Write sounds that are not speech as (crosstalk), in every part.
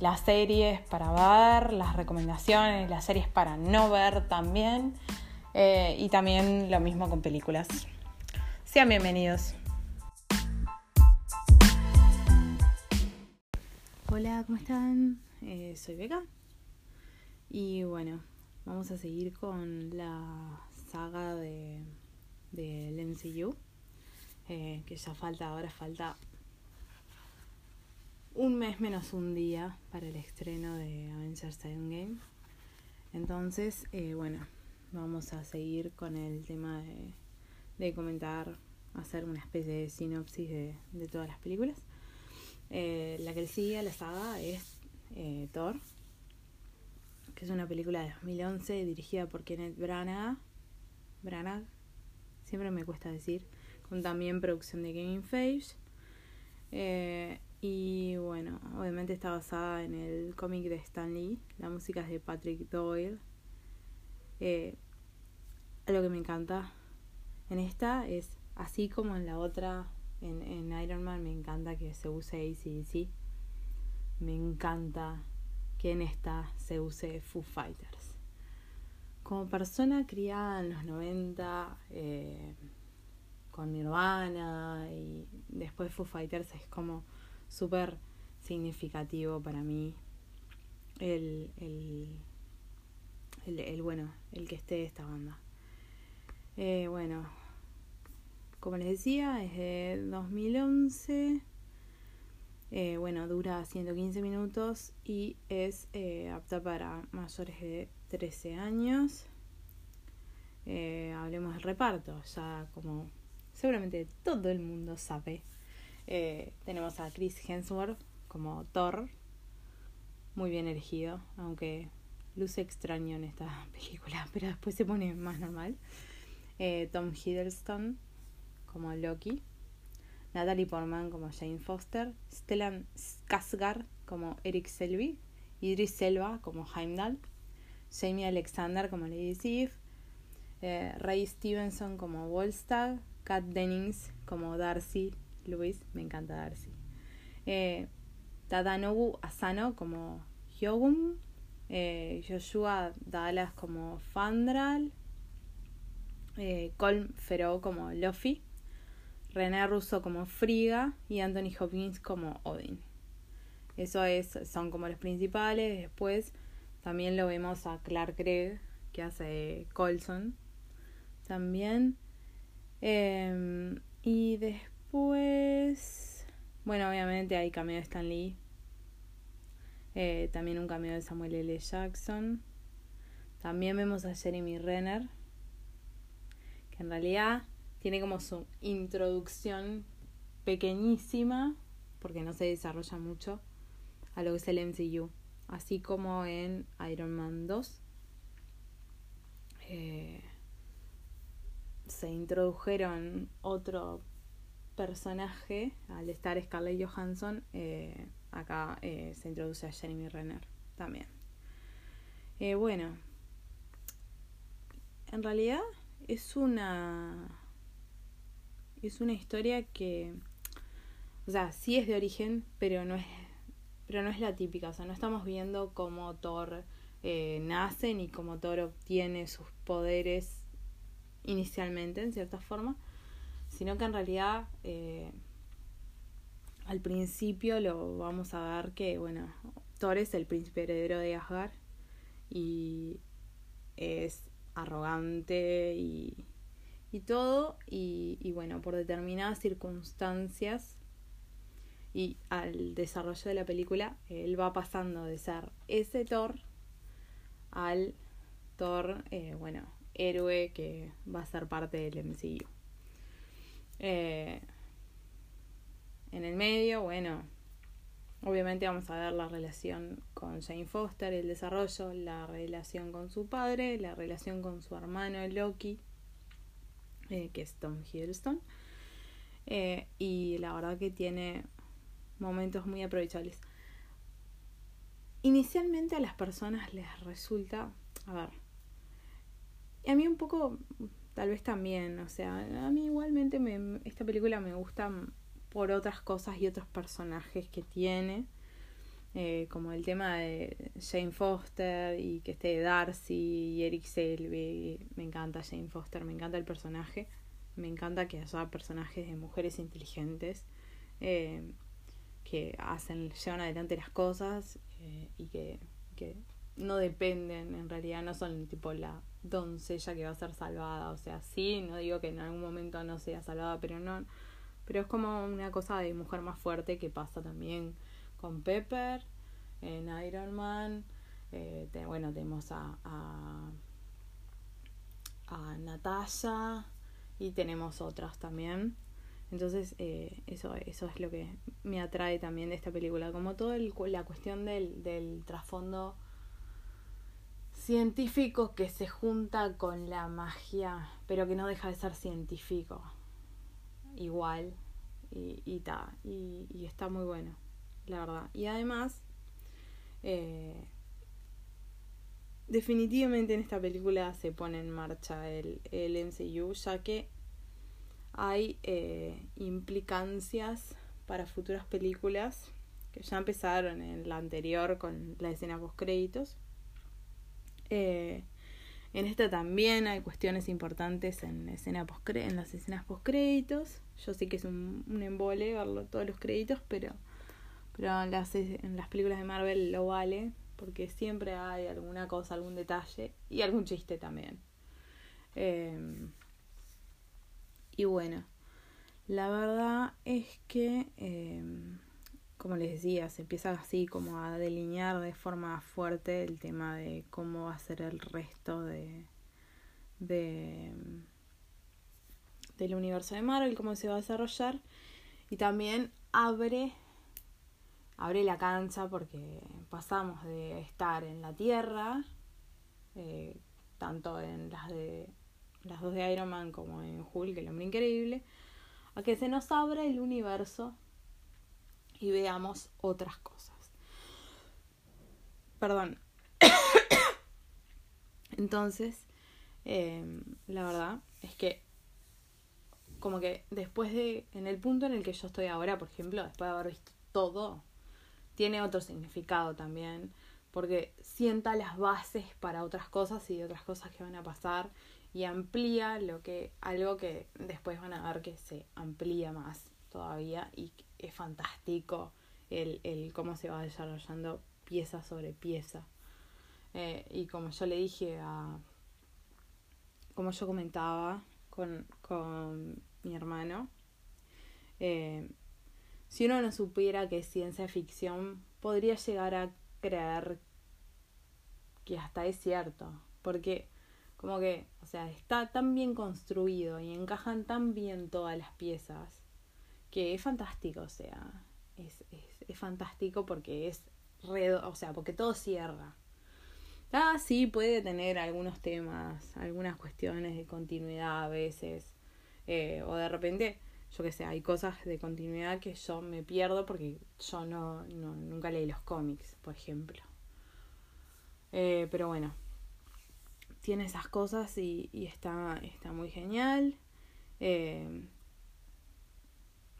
las series para ver, las recomendaciones, las series para no ver también. Eh, y también lo mismo con películas. Sean bienvenidos. Hola, ¿cómo están? Eh, soy Beca. Y bueno, vamos a seguir con la saga de del MCU. Eh, que ya falta, ahora falta un mes menos un día para el estreno de Avengers Endgame. Entonces, eh, bueno, vamos a seguir con el tema de, comentar, hacer una especie de sinopsis de, todas las películas. Eh, la que sigue a la saga es eh, Thor, que es una película de 2011 dirigida por Kenneth Branagh. Branagh, siempre me cuesta decir, con también producción de Game Feige. Y bueno, obviamente está basada en el cómic de Stan Lee. La música es de Patrick Doyle. Eh, lo que me encanta en esta es, así como en la otra, en, en Iron Man, me encanta que se use ACDC. Me encanta que en esta se use Foo Fighters. Como persona criada en los 90, eh, con Nirvana y después Foo Fighters es como súper significativo para mí el, el, el, bueno, el que esté esta banda. Eh, bueno, como les decía, es de 2011. Eh, bueno, dura 115 minutos y es eh, apta para mayores de 13 años. hablemos del reparto, ya como seguramente todo el mundo sabe eh, tenemos a Chris Hemsworth como Thor, muy bien elegido, aunque luce extraño en esta (laughs) película, pero después se pone más normal. Eh, Tom Hiddleston como Loki, Natalie Portman como Jane Foster, Stellan Skarsgård como Eric Selby, Idris Selva como Heimdall, Jamie Alexander como Lady Sif, eh, Ray Stevenson como Volstagg, Kat Dennings como Darcy Luis, me encanta Darcy. Eh, Tadanobu Asano como Hyogum, eh, Joshua Dallas como Fandral, eh, Colm Ferro como Luffy, René Russo como Friga y Anthony Hopkins como Odin. Eso es, son como los principales. Después también lo vemos a Clark Gregg, que hace Colson. También. Em, y después pues, bueno, obviamente hay cameo de Stan Lee. Eh, también un cameo de Samuel L. Jackson. También vemos a Jeremy Renner, que en realidad tiene como su introducción pequeñísima, porque no se desarrolla mucho, a lo que es el MCU. Así como en Iron Man 2. Eh, se introdujeron otro personaje, al estar Scarlett Johansson, eh, acá eh, se introduce a Jeremy Renner también. Eh, bueno, en realidad es una es una historia que o sea sí es de origen pero no es pero no es la típica o sea no estamos viendo cómo Thor nace ni cómo Thor obtiene sus poderes inicialmente en cierta forma sino que en realidad eh, al principio lo vamos a ver que, bueno, Thor es el príncipe heredero de Asgard y es arrogante y, y todo, y, y bueno, por determinadas circunstancias y al desarrollo de la película, él va pasando de ser ese Thor al Thor, eh, bueno, héroe que va a ser parte del MCU. Eh, en el medio, bueno, obviamente vamos a ver la relación con Jane Foster, el desarrollo, la relación con su padre, la relación con su hermano Loki, eh, que es Tom Hiddleston. Eh, y la verdad que tiene momentos muy aprovechables. Inicialmente a las personas les resulta, a ver, a mí un poco, tal vez también, o sea, a mí igualmente me, esta película me gusta por otras cosas y otros personajes que tiene. Eh, como el tema de Jane Foster y que esté Darcy y Eric Selby. Me encanta Jane Foster, me encanta el personaje. Me encanta que haya personajes de mujeres inteligentes eh, que hacen, llevan adelante las cosas eh, y que, que no dependen, en realidad no son tipo la doncella que va a ser salvada. O sea, sí, no digo que en algún momento no sea salvada, pero no. Pero es como una cosa de mujer más fuerte que pasa también con Pepper en Iron Man. Eh, bueno, tenemos a, a, a Natasha y tenemos otras también. Entonces, eh, eso, eso es lo que me atrae también de esta película. Como toda la cuestión del, del trasfondo científico que se junta con la magia, pero que no deja de ser científico. Igual. Y, y, y, y está muy bueno, la verdad. Y además, eh, definitivamente en esta película se pone en marcha el, el MCU, ya que hay eh, implicancias para futuras películas que ya empezaron en la anterior con la escena post créditos. Eh, en esta también hay cuestiones importantes en, escena post en las escenas post créditos. Yo sé que es un, un embole verlo todos los créditos, pero, pero en, las, en las películas de Marvel lo vale porque siempre hay alguna cosa, algún detalle y algún chiste también. Eh, y bueno, la verdad es que, em, como les decía, se empieza así como a delinear de forma fuerte el tema de cómo va a ser el resto de, de del universo de Marvel, cómo se va a desarrollar. Y también abre abre la cancha porque pasamos de estar en la Tierra eh, tanto en las de las dos de Iron Man como en Hulk, el hombre increíble, a que se nos abra el universo y veamos otras cosas. Perdón. (coughs) Entonces, em, la verdad es que como que después de, en el punto en el que yo estoy ahora, por ejemplo, después de haber visto todo, tiene otro significado también, porque sienta las bases para otras cosas y otras cosas que van a pasar y amplía lo que algo que después van a ver que se amplía más todavía y es fantástico el, el cómo se va desarrollando pieza sobre pieza. Eh, y como yo le dije a como yo comentaba con, con mi hermano eh, si uno no supiera que es ciencia ficción podría llegar a creer que hasta es cierto porque como que, o sea, está tan bien construido y encajan tan bien todas las piezas que es fantástico, o sea, es, es, es fantástico porque es redo, o sea, porque todo cierra. Ah, sí, puede tener algunos temas, algunas cuestiones de continuidad a veces, eh, o de repente, yo qué sé, hay cosas de continuidad que yo me pierdo porque yo no, no nunca leí los cómics, por ejemplo. Eh, pero bueno, tiene esas cosas y, y está, está muy genial. Eh,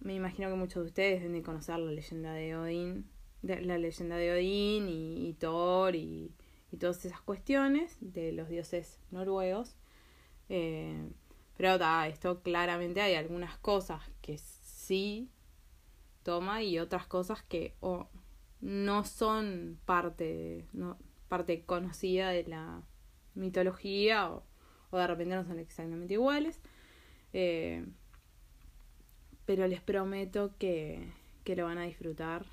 me imagino que muchos de ustedes deben conocer la leyenda de Odín, de, la leyenda de Odín y, Thor y, y, todas esas cuestiones de los dioses noruegos. Eh, pero ta, esto claramente hay algunas cosas que sí toma y otras cosas que no son parte, no, parte conocida de la mitología o, o de repente no son exactamente iguales. Eh, pero les prometo que, que lo van a disfrutar.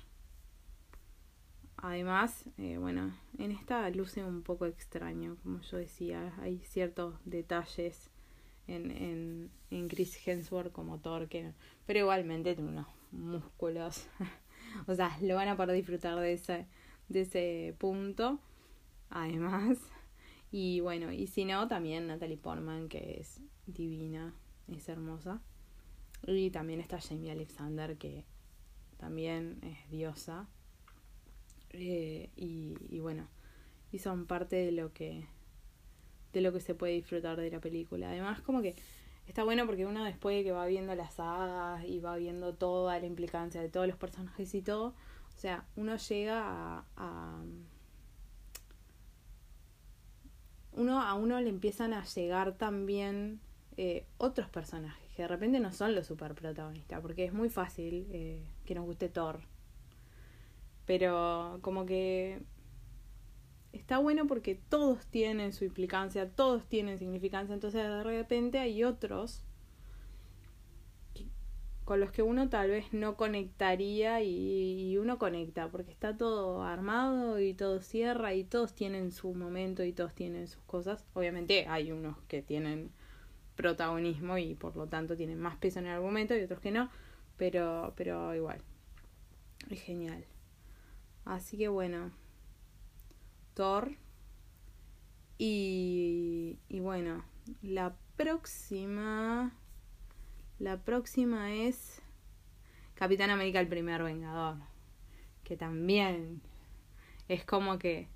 Además, eh, bueno, en esta luce un poco extraño, como yo decía, hay ciertos detalles en, en, en Chris Hemsworth como Thor, pero igualmente tiene unos músculos (laughs) o sea, lo van a poder disfrutar de ese, de ese punto, además. Y bueno, y si no, también Natalie Portman, que es divina, es hermosa. Y también está Jamie Alexander, que también es diosa. Eh, y, y bueno, y son parte de lo que de lo que se puede disfrutar de la película. Además, como que está bueno porque uno después de que va viendo las sagas y va viendo toda la implicancia de todos los personajes y todo, o sea, uno llega a, uno a uno le empiezan a llegar también eh, otros personajes que de repente no son los super protagonistas, porque es muy fácil eh, que nos guste Thor. Pero como que está bueno porque todos tienen su implicancia, todos tienen significancia, entonces de repente hay otros con los que uno tal vez no conectaría y, uno conecta porque está todo armado y todo cierra y todos tienen su momento y todos tienen sus cosas. Obviamente hay unos que tienen protagonismo y por lo tanto tienen más peso en el argumento y otros que no, pero, pero igual. Es genial. Así que bueno, Thor. Y, y bueno, la próxima. La próxima es Capitán América el primer Vengador. Que también es como que.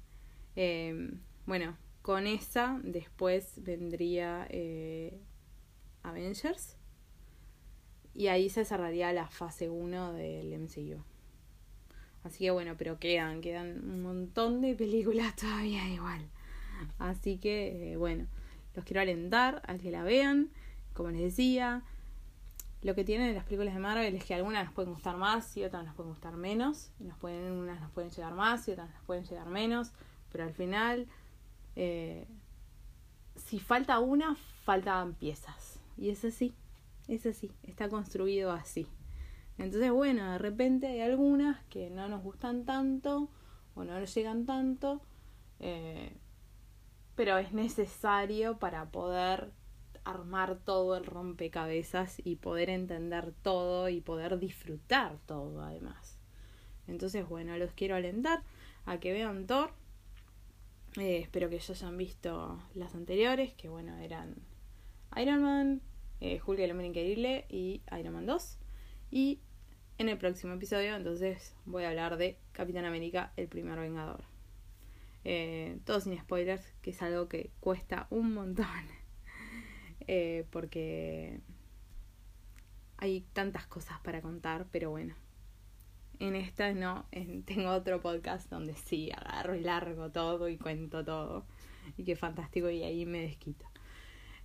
Eh, bueno, con esa después vendría eh, Avengers. Y ahí se cerraría la fase 1 del MCU. Así que bueno, pero quedan, quedan un montón de películas (laughs) todavía igual. Así que eh, bueno, los quiero alentar a que la vean. Como les decía, lo que tienen las películas de Marvel es que algunas nos pueden gustar más y otras nos pueden gustar menos. Nos pueden, unas nos pueden llegar más y otras nos pueden llegar menos. Pero al final, eh, si falta una, faltan piezas. Y es así, es así, está construido así. Entonces, bueno, de repente hay algunas que no nos gustan tanto o no nos llegan tanto, eh, pero es necesario para poder armar todo el rompecabezas y poder entender todo y poder disfrutar todo además. Entonces, bueno, los quiero alentar a que vean Thor. Eh, espero que ya hayan visto las anteriores, que bueno, eran Iron Man, eh, Hulk el hombre increíble y Iron Man 2. Y en el próximo episodio. Entonces voy a hablar de Capitán América, el primer Vengador. Eh, todo sin spoilers, que es algo que cuesta un montón. (laughs) Eh, porque hay tantas cosas para contar, pero bueno. En esta no, (laughs) tengo otro podcast donde sí agarro y largo todo y cuento todo. Y qué fantástico, y ahí me desquito.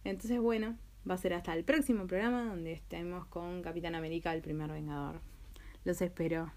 Entonces, bueno, va a ser hasta el próximo programa donde estemos con Capitán América, el primer Vengador. Los espero.